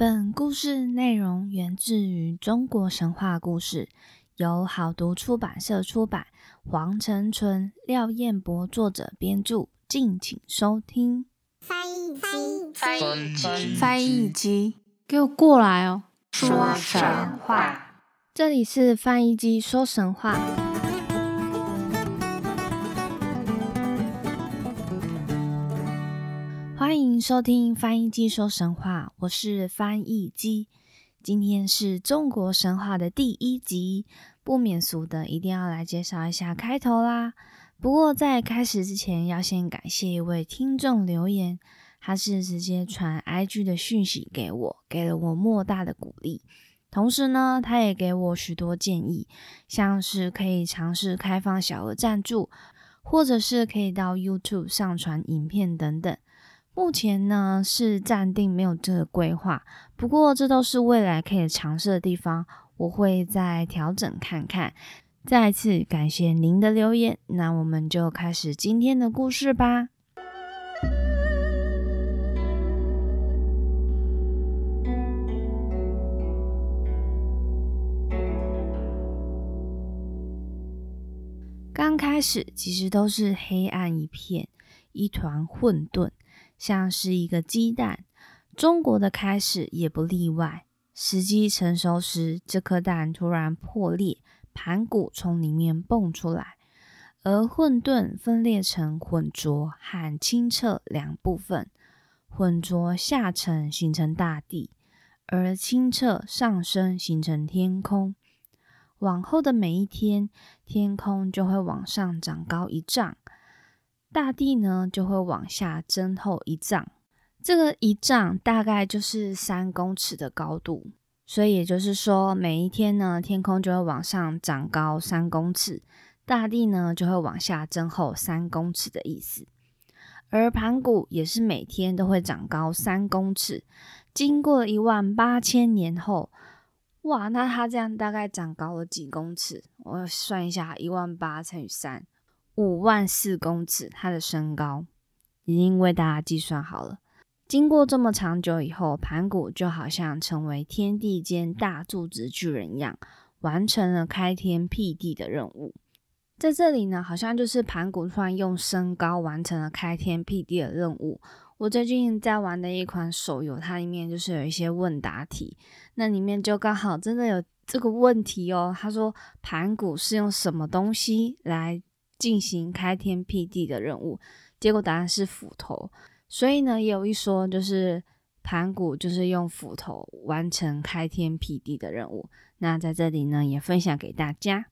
本故事内容源自于中国神话故事，由好读出版社出版，黄成纯、廖彦博作者编著，敬请收听。翻译机，翻译机，翻译机，给我过来哦！说神话，这里是翻译机说神话。收听翻译机说神话，我是翻译机。今天是中国神话的第一集，不免俗的一定要来介绍一下开头啦。不过在开始之前，要先感谢一位听众留言，他是直接传 IG 的讯息给我，给了我莫大的鼓励。同时呢，他也给我许多建议，像是可以尝试开放小额赞助，或者是可以到 YouTube 上传影片等等。目前呢是暂定没有这个规划，不过这都是未来可以尝试的地方，我会再调整看看。再次感谢您的留言，那我们就开始今天的故事吧。刚开始其实都是黑暗一片，一团混沌。像是一个鸡蛋，中国的开始也不例外。时机成熟时，这颗蛋突然破裂，盘古从里面蹦出来，而混沌分裂成浑浊和清澈两部分。浑浊下沉形成大地，而清澈上升形成天空。往后的每一天，天空就会往上长高一丈。大地呢就会往下增厚一丈，这个一丈大概就是三公尺的高度，所以也就是说，每一天呢，天空就会往上长高三公尺，大地呢就会往下增厚三公尺的意思。而盘古也是每天都会长高三公尺，经过一万八千年后，哇，那它这样大概长高了几公尺？我算一下，一万八乘以三。五万四公尺，他的身高已经为大家计算好了。经过这么长久以后，盘古就好像成为天地间大柱子巨人一样，完成了开天辟地的任务。在这里呢，好像就是盘古突然用身高完成了开天辟地的任务。我最近在玩的一款手游，它里面就是有一些问答题，那里面就刚好真的有这个问题哦。他说盘古是用什么东西来？进行开天辟地的任务，结果答案是斧头。所以呢，也有一说，就是盘古就是用斧头完成开天辟地的任务。那在这里呢，也分享给大家。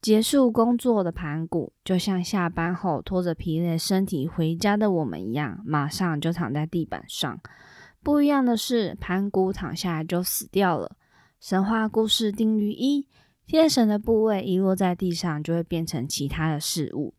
结束工作的盘古，就像下班后拖着疲累身体回家的我们一样，马上就躺在地板上。不一样的是，盘古躺下来就死掉了。神话故事定律一。天神的部位一落在地上，就会变成其他的事物。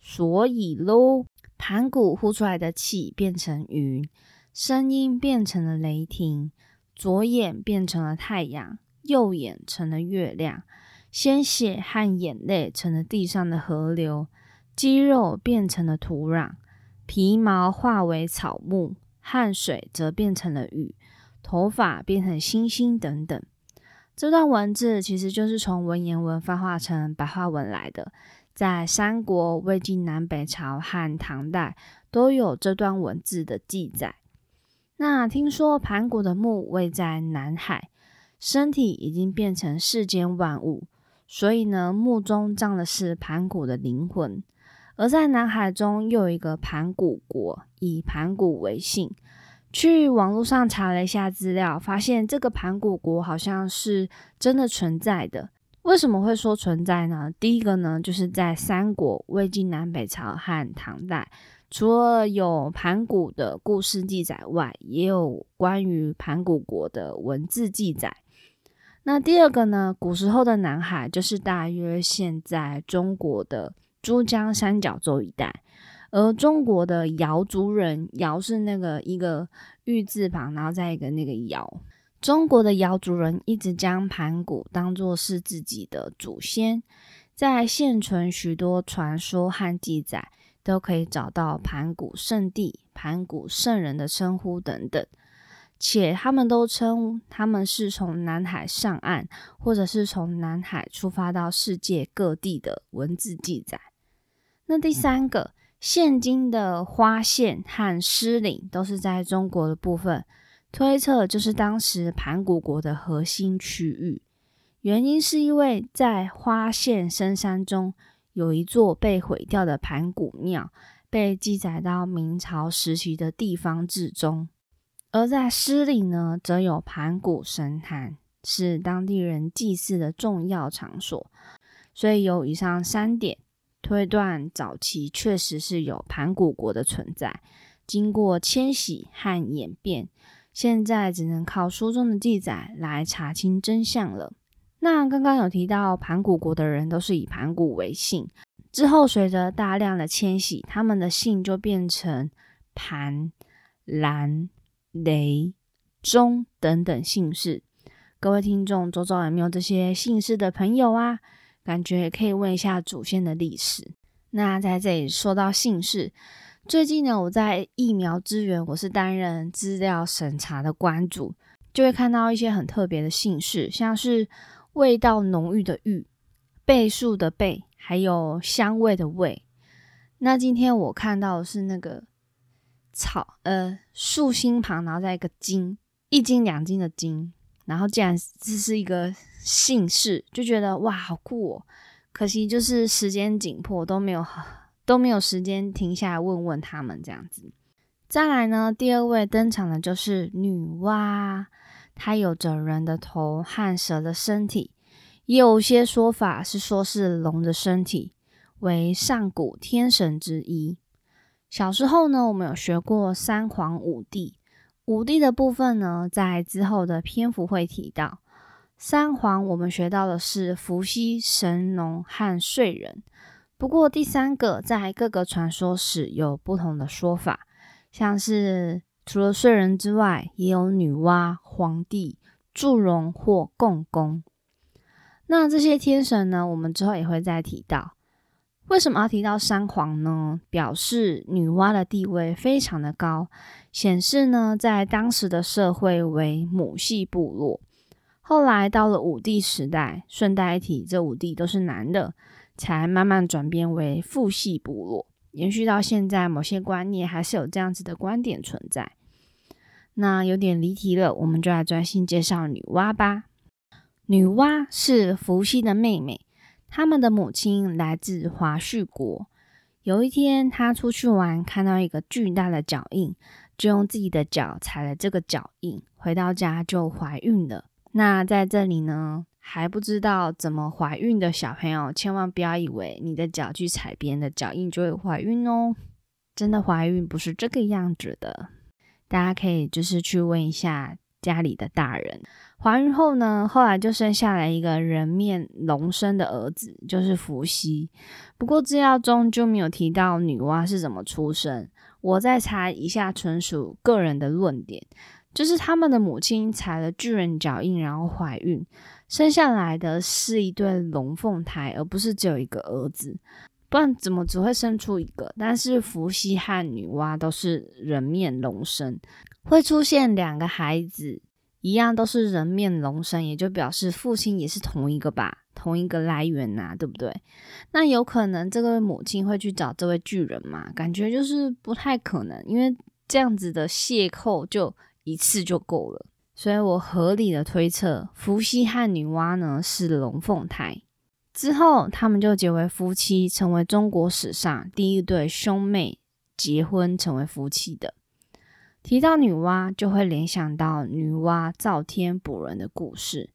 所以喽，盘古呼出来的气变成云，声音变成了雷霆，左眼变成了太阳，右眼成了月亮，鲜血和眼泪成了地上的河流，肌肉变成了土壤，皮毛化为草木，汗水则变成了雨，头发变成星星等等。这段文字其实就是从文言文翻化成白话文来的，在三国、魏晋南北朝和唐代都有这段文字的记载。那听说盘古的墓位在南海，身体已经变成世间万物，所以呢，墓中葬的是盘古的灵魂。而在南海中又有一个盘古国，以盘古为姓。去网络上查了一下资料，发现这个盘古国好像是真的存在的。为什么会说存在呢？第一个呢，就是在三国、魏晋南北朝和唐代，除了有盘古的故事记载外，也有关于盘古国的文字记载。那第二个呢，古时候的南海就是大约现在中国的珠江三角洲一带。而中国的瑶族人，瑶是那个一个玉字旁，然后再一个那个瑶。中国的瑶族人一直将盘古当作是自己的祖先，在现存许多传说和记载，都可以找到盘古圣地、盘古圣人的称呼等等。且他们都称他们是从南海上岸，或者是从南海出发到世界各地的文字记载。那第三个，现今的花县和狮岭都是在中国的部分，推测就是当时盘古国的核心区域。原因是因为在花县深山中有一座被毁掉的盘古庙，被记载到明朝时期的地方志中；而在狮岭呢，则有盘古神坛，是当地人祭祀的重要场所。所以有以上三点推断，早期确实是有盘古国的存在。经过迁徙和演变，现在只能靠书中的记载来查清真相了。那刚刚有提到盘古国的人都是以盘古为姓，之后随着大量的迁徙，他们的姓就变成盘、蓝、雷、钟等等姓氏。各位听众，周遭有没有这些姓氏的朋友啊？感觉也可以问一下祖先的历史。那在这里说到姓氏，最近呢，我在疫苗资源，我是担任资料审查的关主，就会看到一些很特别的姓氏，像是。味道浓郁的郁，倍数的倍，还有香味的味。那今天我看到的是那个草，呃，竖心旁，然后再一个金，一斤两斤的斤，然后竟然这是一个姓氏，就觉得哇，好酷哦！可惜就是时间紧迫，都没有 都没有时间停下来问问他们这样子。再来呢，第二位登场的就是女娲。它有着人的头和蛇的身体，也有些说法是说是龙的身体，为上古天神之一。小时候呢，我们有学过三皇五帝，五帝的部分呢，在之后的篇幅会提到。三皇我们学到的是伏羲、神农和燧人，不过第三个在各个传说史有不同的说法，像是。除了燧人之外，也有女娲、黄帝、祝融或共工。那这些天神呢？我们之后也会再提到。为什么要提到三皇呢？表示女娲的地位非常的高，显示呢，在当时的社会为母系部落。后来到了五帝时代，顺带一提，这五帝都是男的，才慢慢转变为父系部落。延续到现在，某些观念还是有这样子的观点存在。那有点离题了，我们就来专心介绍女娲吧。女娲是伏羲的妹妹，他们的母亲来自华胥国。有一天，她出去玩，看到一个巨大的脚印，就用自己的脚踩了这个脚印，回到家就怀孕了。那在这里呢？还不知道怎么怀孕的小朋友，千万不要以为你的脚去踩别人的脚印就会怀孕哦。真的怀孕不是这个样子的，大家可以就是去问一下家里的大人。怀孕后呢，后来就生下来一个人面龙身的儿子，就是伏羲。不过资料中就没有提到女娲是怎么出生。我再查一下，纯属个人的论点，就是他们的母亲踩了巨人脚印，然后怀孕。生下来的是一对龙凤胎，而不是只有一个儿子，不然怎么只会生出一个？但是伏羲和女娲都是人面龙身，会出现两个孩子，一样都是人面龙身，也就表示父亲也是同一个吧，同一个来源呐，对不对？那有可能这个母亲会去找这位巨人吗？感觉就是不太可能，因为这样子的邂逅就一次就够了。所以我合理的推测，伏羲和女娲呢是龙凤胎，之后他们就结为夫妻，成为中国史上第一对兄妹结婚成为夫妻的。提到女娲，就会联想到女娲造天补人的故事。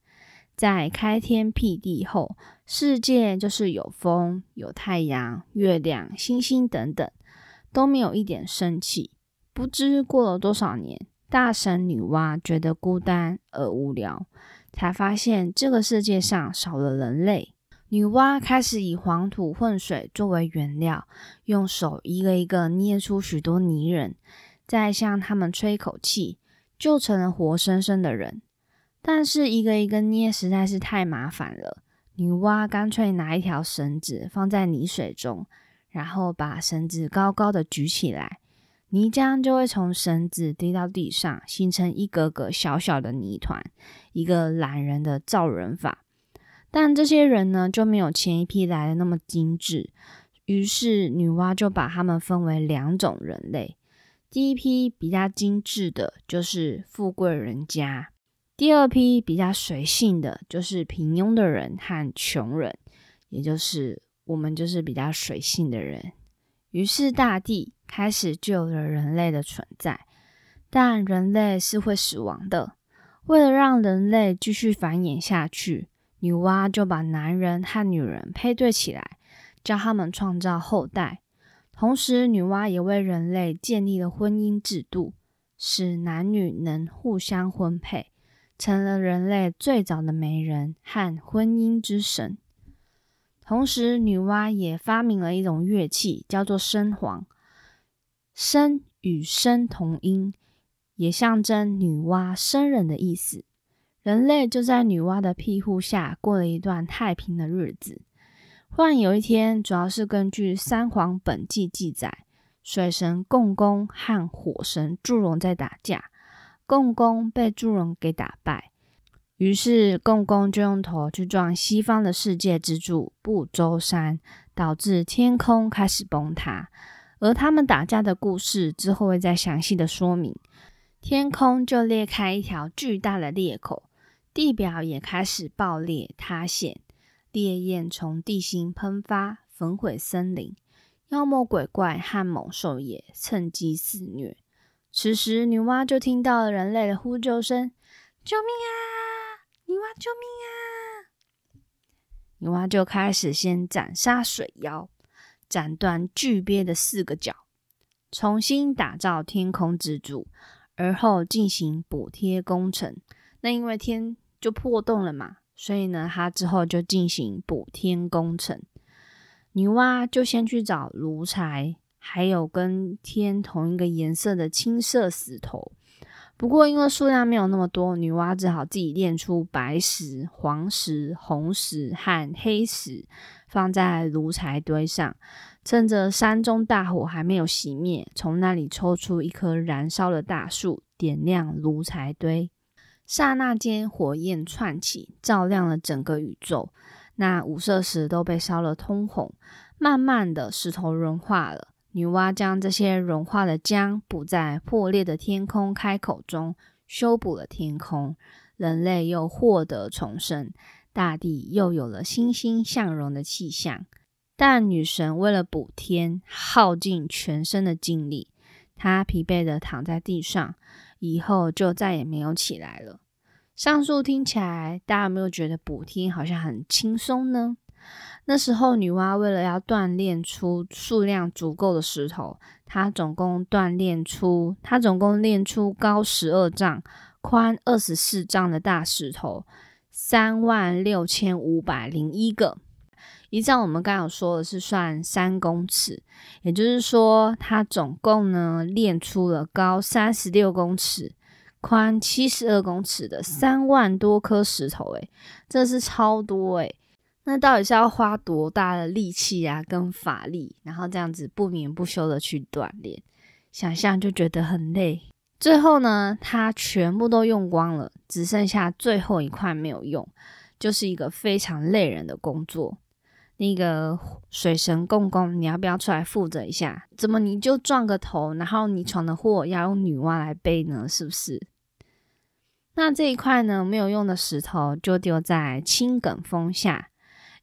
在开天辟地后，世界就是有风、有太阳、月亮、星星等等，都没有一点生气。不知过了多少年。大神女娲觉得孤单而无聊，才发现这个世界上少了人类。女娲开始以黄土混水作为原料，用手一个一个捏出许多泥人，再向他们吹口气，就成了活生生的人。但是一个一个捏实在是太麻烦了，女娲干脆拿一条绳子放在泥水中，然后把绳子高高的举起来。泥浆就会从绳子滴到地上，形成一个个小小的泥团，一个懒人的造人法。但这些人呢，就没有前一批来的那么精致。于是女娲就把他们分为两种人类。第一批比较精致的，就是富贵人家；第二批比较随性的，就是平庸的人和穷人，也就是我们就是比较随性的人。于是大地开始就有了人类的存在，但人类是会死亡的。为了让人类继续繁衍下去，女娲就把男人和女人配对起来，教他们创造后代。同时，女娲也为人类建立了婚姻制度，使男女能互相婚配，成了人类最早的媒人和婚姻之神。同时，女娲也发明了一种乐器，叫做笙簧。笙与笙同音，也象征女娲生人的意思。人类就在女娲的庇护下，过了一段太平的日子。忽然有一天，主要是根据《三皇本纪》记载，水神共工和火神祝融在打架，共工被祝融给打败，于是共工就用头去撞西方的世界之柱不周山，导致天空开始崩塌。而他们打架的故事之后会再详细的说明，天空就裂开一条巨大的裂口，地表也开始爆裂塌陷。烈焰从地心喷发，焚毁森林，妖魔鬼怪和猛兽也趁机肆虐。此时，女娲就听到了人类的呼救声：“救命啊！女娲，救命啊！”女娲就开始先斩杀水妖，斩断巨鳖的四个角，重新打造天空之柱，而后进行补贴工程。那因为天就破洞了嘛。所以呢，他之后就进行补天工程。女娲就先去找炉柴，还有跟天同一个颜色的青色石头。不过因为数量没有那么多，女娲只好自己炼出白石、黄石、红石和黑石，放在炉柴堆上，趁着山中大火还没有熄灭，从那里抽出一棵燃烧的大树，点亮炉柴堆。刹那间，火焰窜起，照亮了整个宇宙。那五色石都被烧了通红。慢慢的，石头融化了。女娲将这些融化的浆补在破裂的天空开口中，修补了天空。人类又获得重生，大地又有了欣欣向荣的气象。但女神为了补天，耗尽全身的精力，她疲惫的躺在地上。以后就再也没有起来了。上述听起来，大家有没有觉得补天好像很轻松呢？那时候女娲为了要锻炼出数量足够的石头，她总共锻炼出，她总共炼出高十二丈、宽二十四丈的大石头，三万六千五百零一个。依照我们刚刚说的是算三公尺，也就是说，它总共呢练出了高三十六公尺、宽七十二公尺的三万多颗石头，诶，这是超多诶。那到底是要花多大的力气啊，跟法力，然后这样子不眠不休的去锻炼，想象就觉得很累。最后呢，它全部都用光了，只剩下最后一块没有用，就是一个非常累人的工作。那个水神共工，你要不要出来负责一下？怎么你就撞个头，然后你闯的祸要用女娲来背呢？是不是？那这一块呢没有用的石头就丢在青埂峰下，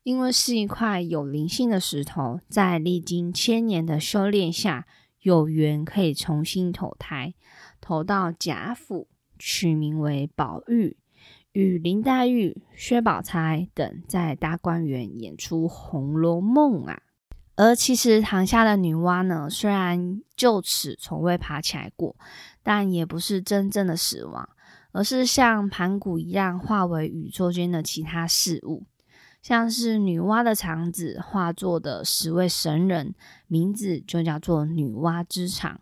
因为是一块有灵性的石头，在历经千年的修炼下，有缘可以重新投胎，投到贾府，取名为宝玉。与林黛玉、薛宝钗等在大观园演出《红楼梦》啊，而其实堂下的女娲呢，虽然就此从未爬起来过，但也不是真正的死亡，而是像盘古一样化为宇宙间的其他事物，像是女娲的肠子化作的十位神人，名字就叫做女娲之肠，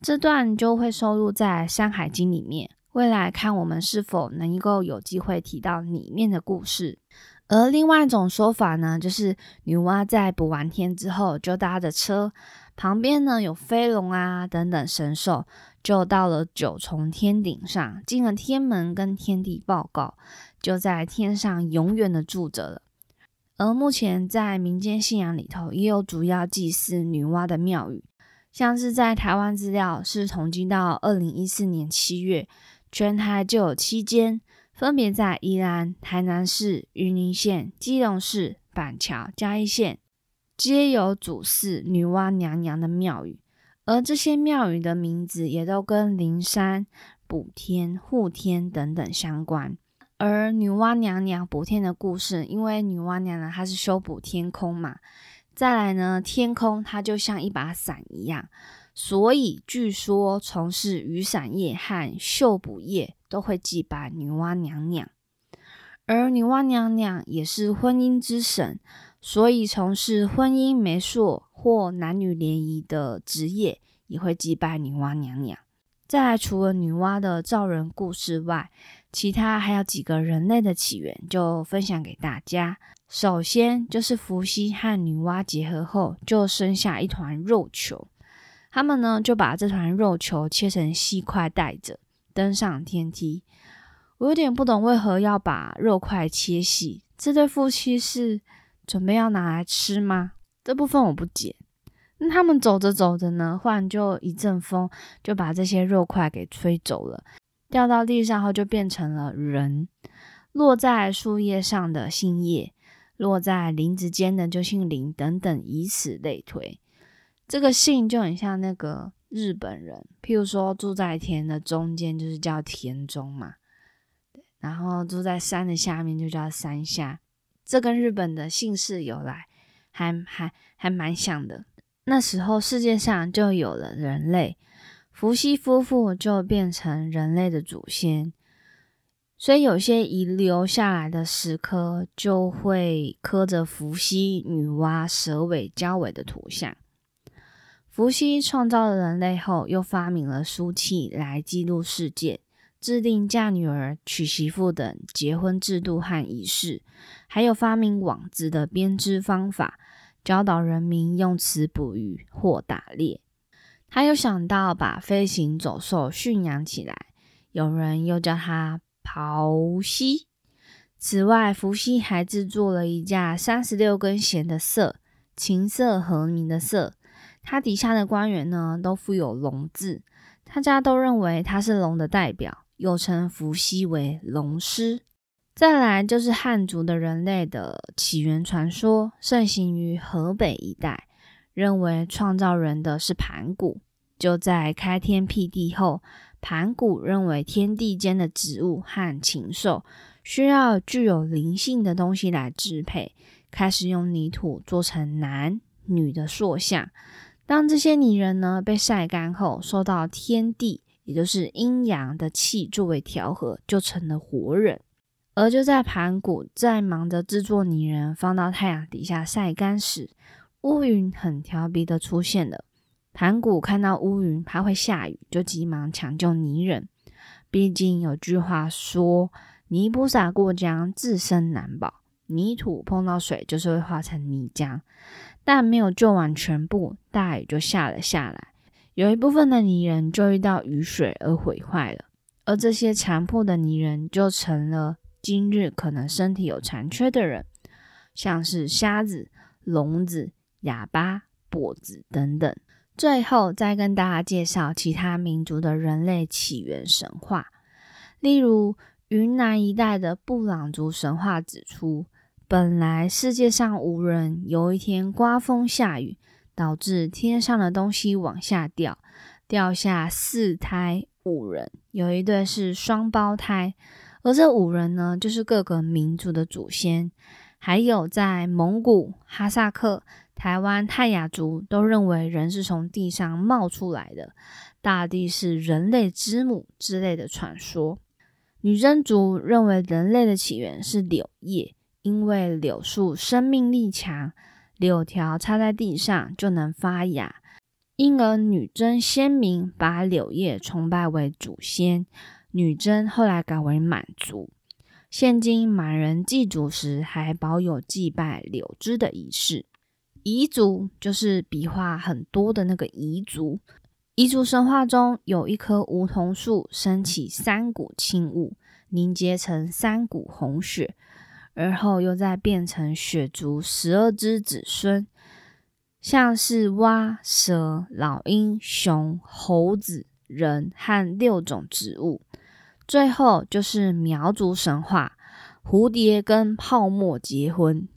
这段就会收录在《山海经》里面。未来看我们是否能够有机会提到里面的故事。而另外一种说法呢，就是女娲在补完天之后，就搭着车旁边呢有飞龙啊等等神兽，就到了九重天顶上，进了天门跟天地报告，就在天上永远的住着了。而目前在民间信仰里头，也有主要祭祀女娲的庙宇，像是在台湾资料是统计到二零一四年七月，全台就有七间，分别在宜兰、台南市、云林县、基隆市、板桥、嘉义县，皆有主祀女娲娘娘的庙宇，而这些庙宇的名字也都跟灵山、补天、护天等等相关。而女娲娘娘补天的故事，因为女娲娘娘她是修补天空嘛，再来呢，天空它就像一把伞一样，所以据说从事雨伞业和绣补业都会祭拜女娲娘娘。而女娲娘娘也是婚姻之神，所以从事婚姻媒妁或男女联谊的职业也会祭拜女娲娘娘。再来，除了女娲的造人故事外，其他还有几个人类的起源，就分享给大家。首先就是伏羲和女娲结合后，就生下一团肉球。他们呢就把这团肉球切成细块带着，登上天梯。我有点不懂为何要把肉块切细，这对夫妻是准备要拿来吃吗？这部分我不解。那他们走着走着呢，忽然就一阵风，就把这些肉块给吹走了。掉到地上后就变成了人，落在树叶上的姓叶，落在林子间的就姓林，等等，以此类推。这个姓就很像那个日本人，譬如说住在田的中间就是叫田中嘛，然后住在山的下面就叫山下。这跟日本的姓氏由来还还还蛮像的。那时候世界上就有了人类。伏羲夫妇就变成人类的祖先，所以有些遗留下来的石刻就会刻着伏羲、女娲蛇尾交尾的图像。伏羲创造了人类后，又发明了书契来记录事件，制定嫁女儿、娶媳妇等结婚制度和仪式，还有发明网子的编织方法，教导人民用此捕鱼或打猎。他又想到把飞行走兽驯养起来，有人又叫他刨羲。此外，伏羲还制作了一架三十六根弦的瑟，琴瑟和鸣的瑟。他底下的官员呢，都附有龙字，大家都认为他是龙的代表，又称伏羲为龙师。再来就是汉族的人类的起源传说，盛行于河北一带。认为创造人的是盘古，就在开天辟地后，盘古认为天地间的植物和禽兽需要具有灵性的东西来支配，开始用泥土做成男女的塑像。当这些泥人呢被晒干后，受到天地也就是阴阳的气作为调和，就成了活人。而就在盘古在忙着制作泥人，放到太阳底下晒干时，乌云很调皮的出现了，盘古看到乌云怕会下雨，就急忙抢救泥人。毕竟有句话说：“泥不洒过江，自身难保。”泥土碰到水就是会化成泥浆。但没有救完全部，大雨就下了下来，有一部分的泥人就遇到雨水而毁坏了，而这些残破的泥人就成了今日可能身体有残缺的人，像是瞎子、聋子。哑巴、跛子等等，最后再跟大家介绍其他民族的人类起源神话。例如，云南一带的布朗族神话指出，本来世界上无人，有一天刮风下雨，导致天上的东西往下掉，掉下四胎五人，有一对是双胞胎，而这五人呢，就是各个民族的祖先。还有在蒙古、哈萨克。台湾泰雅族都认为人是从地上冒出来的，大地是人类之母之类的传说。女真族认为人类的起源是柳叶，因为柳树生命力强，柳条插在地上就能发芽，因而女真先民把柳叶崇拜为祖先。女真后来改为满族，现今满人祭祖时还保有祭拜柳枝的仪式。彝族就是笔画很多的那个彝族。彝族神话中有一棵梧桐树，升起三股青雾，凝结成三股红血，而后又再变成血族十二只子孙，像是蛙、蛇、老鹰、熊、猴子、人和六种植物。最后就是苗族神话，蝴蝶跟泡沫结婚，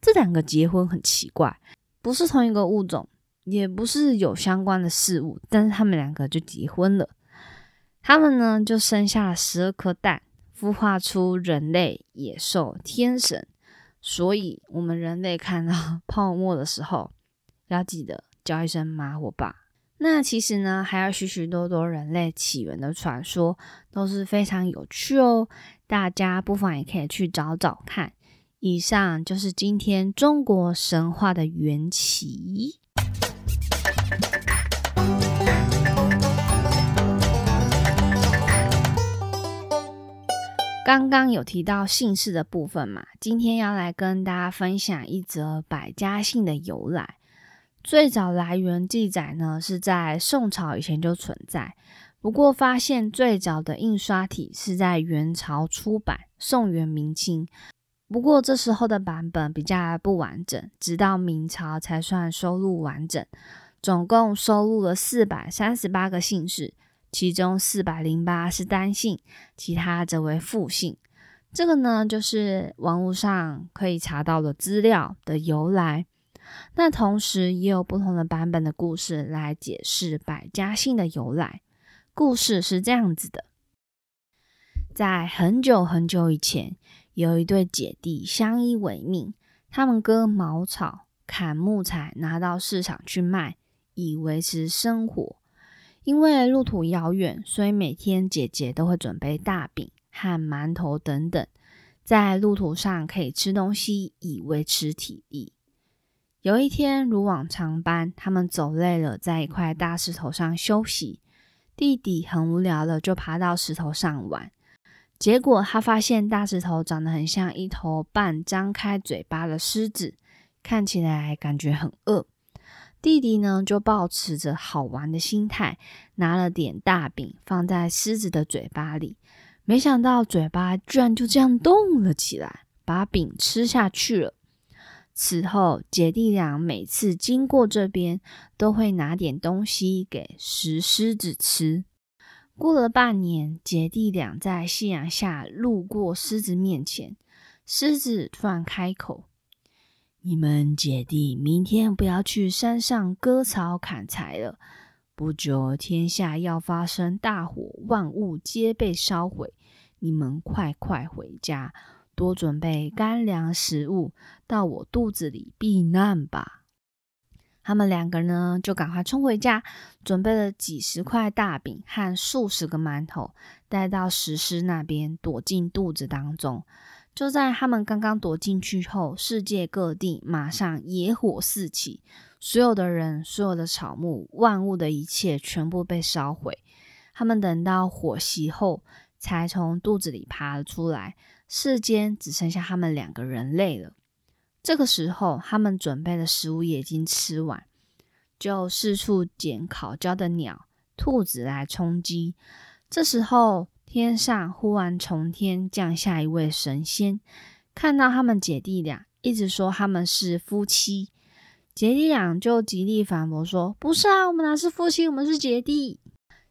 这两个结婚很奇怪，不是同一个物种，也不是有相关的事物，但是他们两个就结婚了。他们呢就生下了十二颗蛋，孵化出人类、野兽、天神。所以，我们人类看到泡沫的时候，要记得叫一声“马火吧”。那其实呢，还有许许多多人类起源的传说，都是非常有趣哦。大家不妨也可以去找找看。以上就是今天中国神话的缘起。刚刚有提到姓氏的部分嘛，今天要来跟大家分享一则百家姓的由来。最早来源记载呢，是在宋朝以前就存在，不过发现最早的印刷体是在元朝出版，宋元明清。不过这时候的版本比较不完整，直到明朝才算收录完整。总共收录了四百三十八个姓氏，其中四百零八是单姓，其他则为复姓。这个呢，就是网络上可以查到的资料的由来。那同时也有不同的版本的故事来解释百家姓的由来。故事是这样子的：在很久很久以前，有一对姐弟相依为命，他们割茅草、砍木材，拿到市场去卖，以维持生活。因为路途遥远，所以每天姐姐都会准备大饼和馒头等等，在路途上可以吃东西，以维持体力。有一天，如往常般，他们走累了，在一块大石头上休息。弟弟很无聊了，就爬到石头上玩。结果他发现大石头长得很像一头半张开嘴巴的狮子，看起来感觉很饿。弟弟呢，就抱持着好玩的心态，拿了点大饼放在狮子的嘴巴里，没想到嘴巴居然就这样动了起来，把饼吃下去了。此后，姐弟俩每次经过这边，都会拿点东西给石狮子吃。过了半年，姐弟俩在夕阳下路过狮子面前，狮子突然开口：“你们姐弟明天不要去山上割草砍柴了。不久，天下要发生大火，万物皆被烧毁。你们快快回家。”多准备干粮食物到我肚子里避难吧。他们两个呢，就赶快冲回家，准备了几十块大饼和数十个馒头，带到石狮那边，躲进肚子当中。就在他们刚刚躲进去后，世界各地马上野火四起，所有的人、所有的草木、万物的一切，全部被烧毁。他们等到火熄后，才从肚子里爬了出来。世间只剩下他们两个人类了。这个时候，他们准备的食物也已经吃完，就四处捡烤焦的鸟、兔子来充饥。这时候，天上忽然从天降下一位神仙，看到他们姐弟俩，一直说他们是夫妻。姐弟俩就极力反驳说：“不是啊，我们哪是夫妻，我们是姐弟。”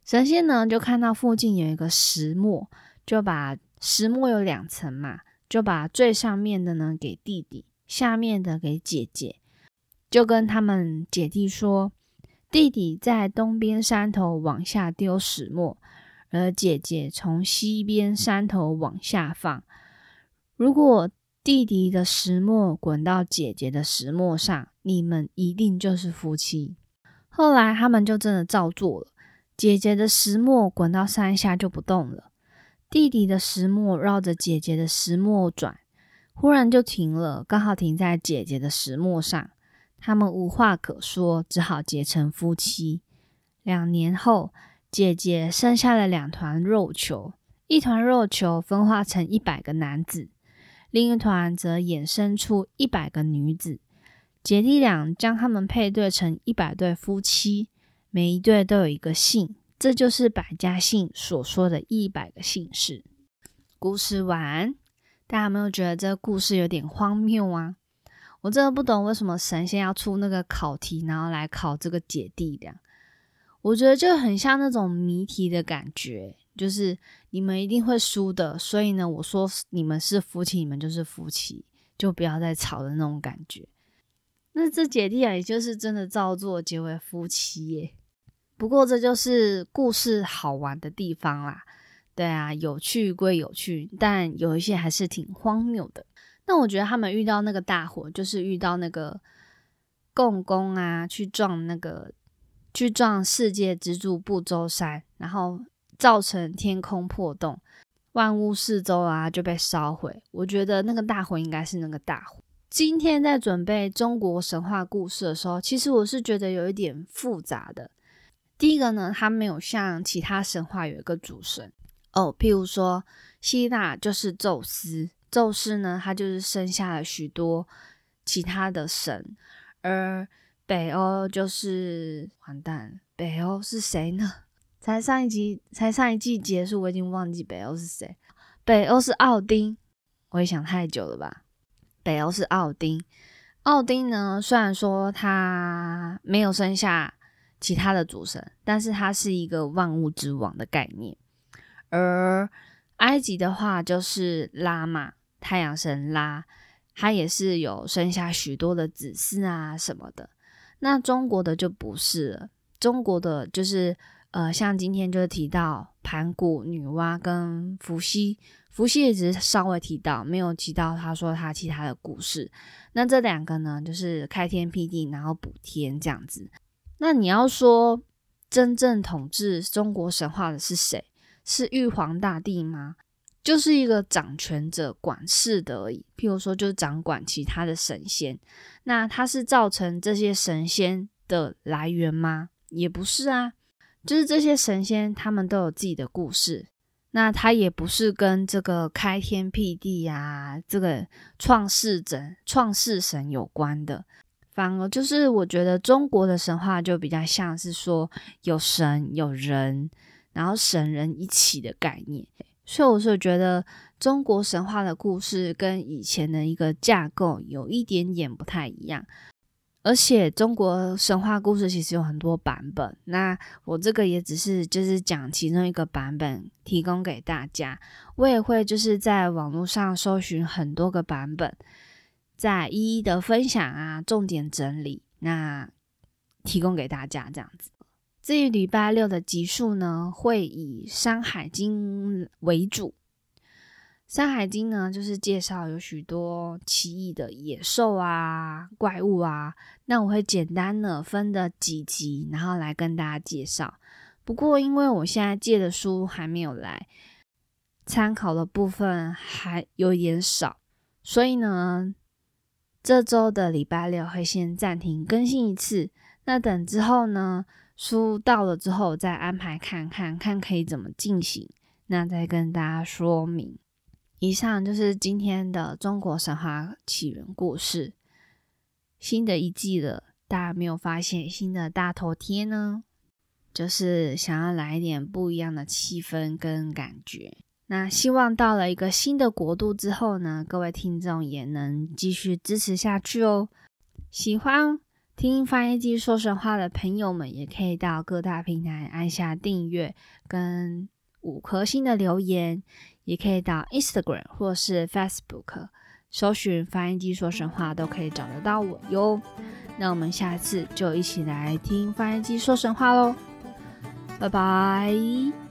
神仙呢，就看到附近有一个石磨，就把。石磨有两层嘛，就把最上面的呢给弟弟，下面的给姐姐，就跟他们姐弟说，弟弟在东边山头往下丢石磨，而姐姐从西边山头往下放。如果弟弟的石磨滚到姐姐的石磨上，你们一定就是夫妻。后来他们就真的照做了，姐姐的石磨滚到山下就不动了。弟弟的石磨绕着姐姐的石磨转，忽然就停了，刚好停在姐姐的石磨上。他们无话可说，只好结成夫妻。两年后，姐姐生下了两团肉球，一团肉球分化成一百个男子，另一团则衍生出一百个女子。姐弟俩将他们配对成一百对夫妻，每一对都有一个姓，这就是百家姓所说的一百个姓氏。故事完，大家有没有觉得这个故事有点荒谬啊？我真的不懂为什么神仙要出那个考题，然后来考这个姐弟俩。我觉得就很像那种谜题的感觉，就是你们一定会输的，所以呢，我说你们是夫妻，你们就是夫妻，就不要再吵的那种感觉。那这姐弟啊，也就是真的照做结为夫妻耶。不过这就是故事好玩的地方啦。对啊，有趣归有趣，但有一些还是挺荒谬的。那我觉得他们遇到那个大火，就是遇到那个共工啊，去撞那个去撞世界支柱不周山，然后造成天空破洞，万物四周啊就被烧毁。我觉得那个大火应该是那个大火。今天在准备中国神话故事的时候，其实我是觉得有一点复杂的。第一个呢，它没有像其他神话有一个主神哦，譬如说希腊就是宙斯，宙斯呢他就是生下了许多其他的神，而北欧就是完蛋，北欧是谁呢？才上一集才上一季结束，我已经忘记北欧是谁。北欧是奥丁，我也想太久了吧。北欧是奥丁，奥丁呢，虽然说他没有生下其他的主神，但是他是一个万物之王的概念。而埃及的话就是拉嘛，太阳神拉，他也是有生下许多的子嗣啊什么的。那中国的就不是了，中国的就是呃，像今天就是提到盘古、女娲跟伏羲。伏羲也只是稍微提到，没有提到他说他其他的故事。那这两个呢，就是开天辟地，然后补天这样子。那你要说真正统治中国神话的是谁？是玉皇大帝吗？就是一个掌权者、管事的而已。譬如说，就掌管其他的神仙。那他是造成这些神仙的来源吗？也不是啊，就是这些神仙他们都有自己的故事。那他也不是跟这个开天辟地呀，这个创世神、创世神有关的，反而就是我觉得中国的神话就比较像是说有神有人，然后神人一起的概念，所以我是觉得中国神话的故事跟以前的一个架构有一点点不太一样。而且中国神话故事其实有很多版本，那我这个也只是就是讲其中一个版本，提供给大家。我也会就是在网络上搜寻很多个版本，再一一的分享啊，重点整理，那提供给大家这样子。至于礼拜六的集数呢，会以《山海经》为主。《山海经》呢，就是介绍有许多奇异的野兽啊、怪物啊。那我会简单的分的几集，然后来跟大家介绍。不过，因为我现在借的书还没有来，参考的部分还有点少，所以呢，这周的礼拜六会先暂停更新一次。那等之后呢，书到了之后再安排看看看可以怎么进行，那再跟大家说明。以上就是今天的中国神话起源故事。新的一季了，大家没有发现新的大头贴呢？就是想要来一点不一样的气氛跟感觉。那希望到了一个新的国度之后呢，各位听众也能继续支持下去哦。喜欢听翻译机说神话的朋友们，也可以到各大平台按下订阅跟五颗星的留言。也可以到 Instagram 或是 Facebook 搜寻“翻译机说神话”，都可以找得到我哟。那我们下次就一起来听翻译机说神话喽，拜拜。